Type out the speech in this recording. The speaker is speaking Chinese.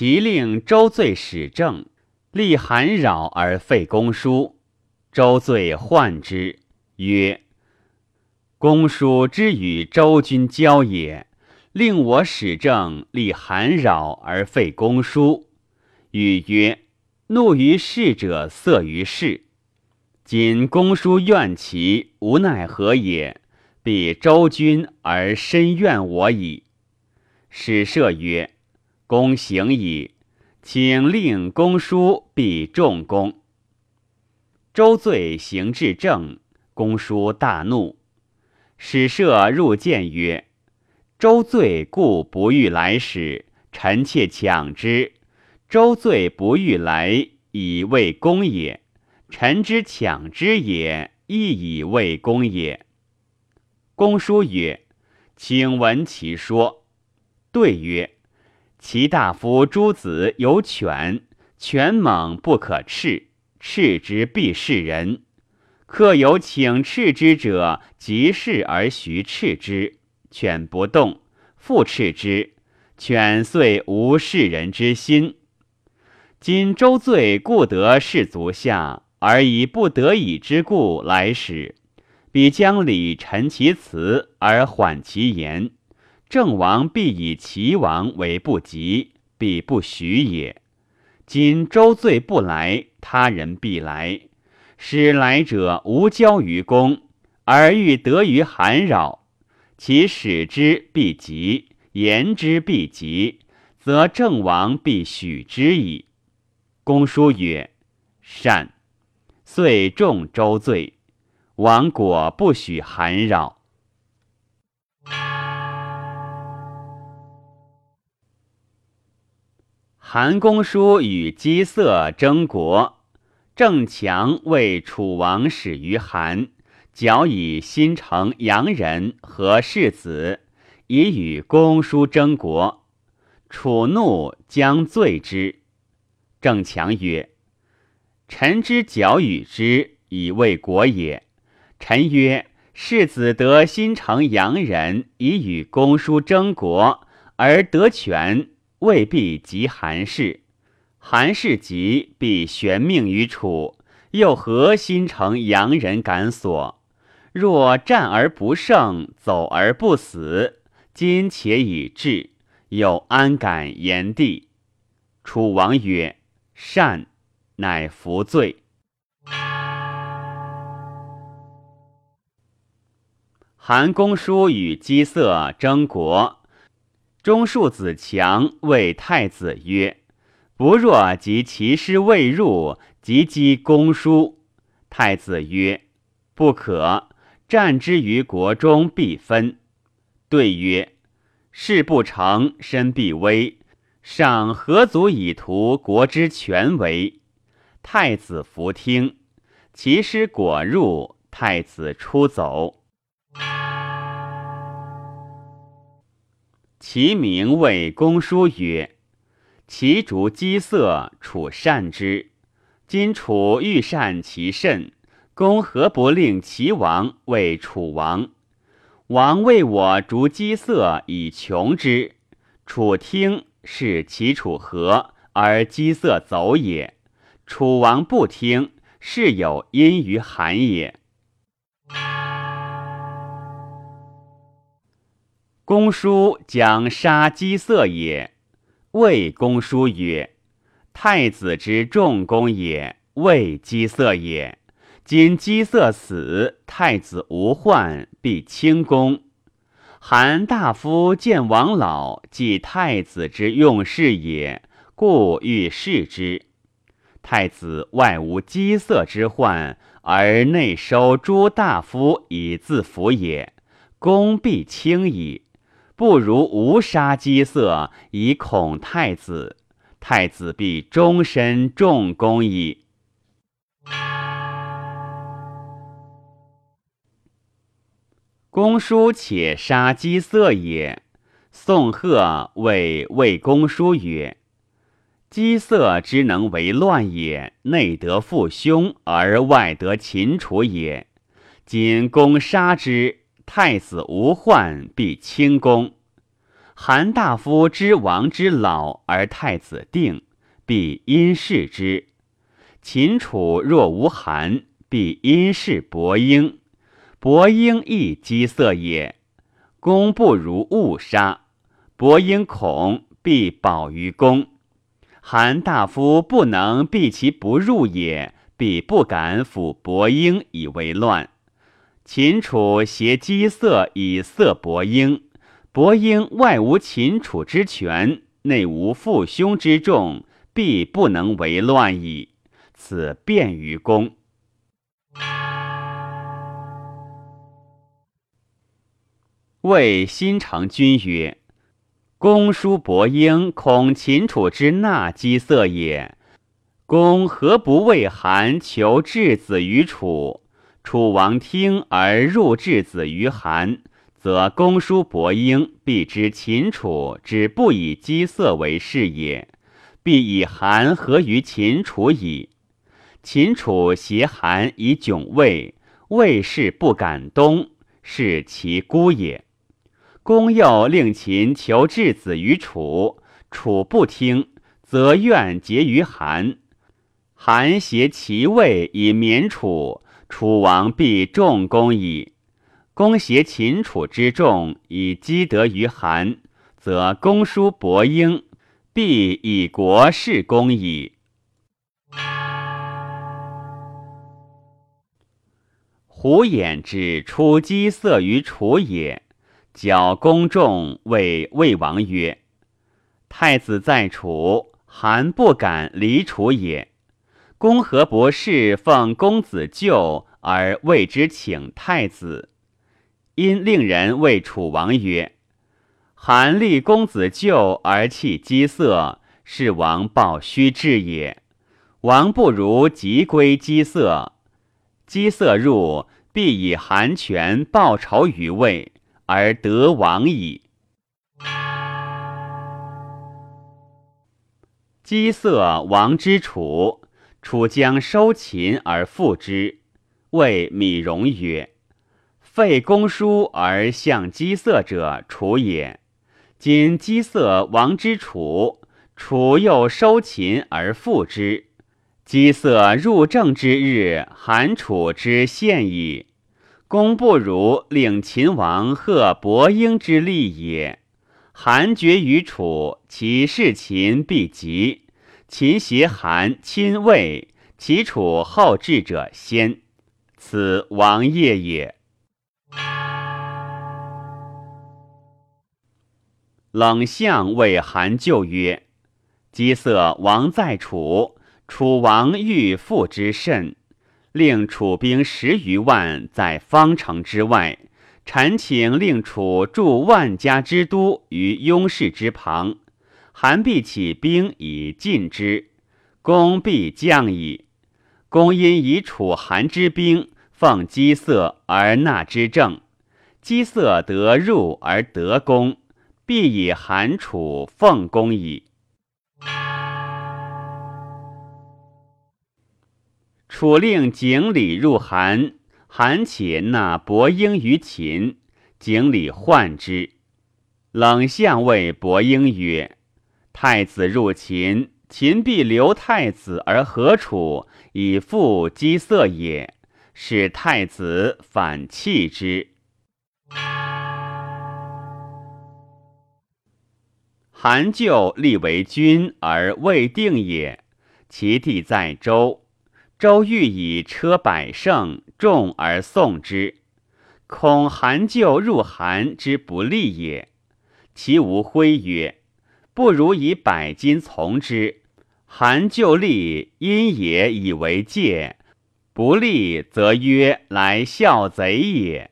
其令周罪始政，立韩扰而废公叔。周罪患之，曰：“公叔之与周君交也，令我始政，立韩扰而废公叔。”语曰：“怒于事者，色于事。今公叔怨其，无奈何也？必周君而深怨我矣。”使射曰。公行矣，请令公叔必重公。周罪行至正，公叔大怒，使射入见曰：“周罪故不欲来使，臣妾抢之。周罪不欲来，以为公也；臣之抢之也，亦以为公也。”公叔曰：“请闻其说。”对曰。其大夫诸子有犬，犬猛不可斥，斥之必是人。客有请斥之者，即事而徐斥之，犬不动，复斥之，犬遂无视人之心。今周罪故得士足下，而以不得已之故来使，必将礼陈其辞而缓其言。郑王必以齐王为不及，必不许也。今周罪不来，他人必来。使来者无交于公，而欲得于韩扰，其使之必急，言之必急，则郑王必许之矣。公叔曰：“善。”遂重周罪。王果不许韩扰。韩公叔与姬色争国，郑强为楚王始于韩，矫以新城阳人和世子，以与公叔争国。楚怒，将罪之。郑强曰：“臣之矫与之，以为国也。”臣曰：“世子得新城阳人，以与公叔争国，而得权。”未必及韩氏，韩氏急，必悬命于楚。又何心诚洋人敢所？若战而不胜，走而不死，今且已至，又安敢言帝？楚王曰：“善。”乃服罪。韩公叔与姬色争国。中庶子强谓太子曰：“不若及其师未入，即击公叔。”太子曰：“不可，战之于国中必分。”对曰：“事不成，身必危，尚何足以图国之全为？”太子弗听。其师果入，太子出走。其名谓公叔曰：“其逐姬色，楚善之。今楚欲善其甚，公何不令齐王为楚王？王为我逐姬色以穷之。楚听是其楚和，而姬色走也。楚王不听，是有因于韩也。”公叔将杀姬色也，谓公叔曰：“太子之重公也，谓姬色也。今姬色死，太子无患，必轻公。韩大夫见王老，即太子之用事也，故欲弑之。太子外无姬色之患，而内收诸大夫以自服也，公必轻矣。”不如无杀姬色，以恐太子。太子必终身重公矣。公叔且杀姬色也。宋贺谓魏公叔曰：“姬色之能为乱也，内得父兄，而外得秦楚也。今公杀之。”太子无患，必轻公。韩大夫知王之老而太子定，必因事之；秦楚若无韩，必因事伯婴。伯婴亦姬色也。公不如误杀，伯婴恐，必保于公。韩大夫不能避其不入也，必不敢抚伯婴以为乱。秦楚挟姬色以色伯婴。伯婴外无秦楚之权，内无父兄之众，必不能为乱矣。此便于公。谓新成君曰：“公叔伯婴恐秦楚之纳姬色也。公何不为韩求质子于楚？楚王听而入质子于韩。”则公叔伯婴必知秦楚之不以姬色为事也，必以韩合于秦楚矣。秦楚挟韩以窘魏，魏氏不敢东，是其孤也。公又令秦求质子于楚，楚不听，则愿结于韩。韩挟其魏以免楚，楚王必重公矣。公挟秦楚之众以积德于韩，则公叔伯婴必以国事公矣。胡衍之出姬色于楚也，矫公众谓魏王曰：“太子在楚，韩不敢离楚也。公何不侍奉公子舅而为之请太子？”因令人谓楚王曰：“韩立公子舅而弃姬色，是王报虚志也。王不如即归姬色，姬色入，必以韩权报仇于魏，而得王矣。”姬色王之楚，楚将收秦而复之。谓米荣曰。废公叔而向姬色者，楚也。今姬色亡之楚，楚又收秦而复之。姬色入郑之日，韩楚之献矣。公不如令秦王贺伯婴之利也。韩绝于楚，其事秦必急。秦挟韩亲魏，齐楚后至者先，此王业也。冷相谓韩救曰：“姬色王在楚，楚王欲复之甚，令楚兵十余万在方城之外。臣请令楚驻万家之都于雍氏之旁，韩必起兵以进之，公必降矣。公因以楚韩之兵奉姬色而纳之政，姬色得入而得公。”必以韩楚奉公矣。楚令景礼入韩，韩且纳伯婴于秦，景礼患之。冷相谓伯婴曰：“太子入秦，秦必留太子而和楚，以复姬色也。使太子反弃之。”韩就立为君而未定也，其地在周。周欲以车百乘，众而送之，恐韩就入韩之不利也。其无徽曰：“不如以百金从之。”韩就利，因也以为戒，不利则曰：“来效贼也。”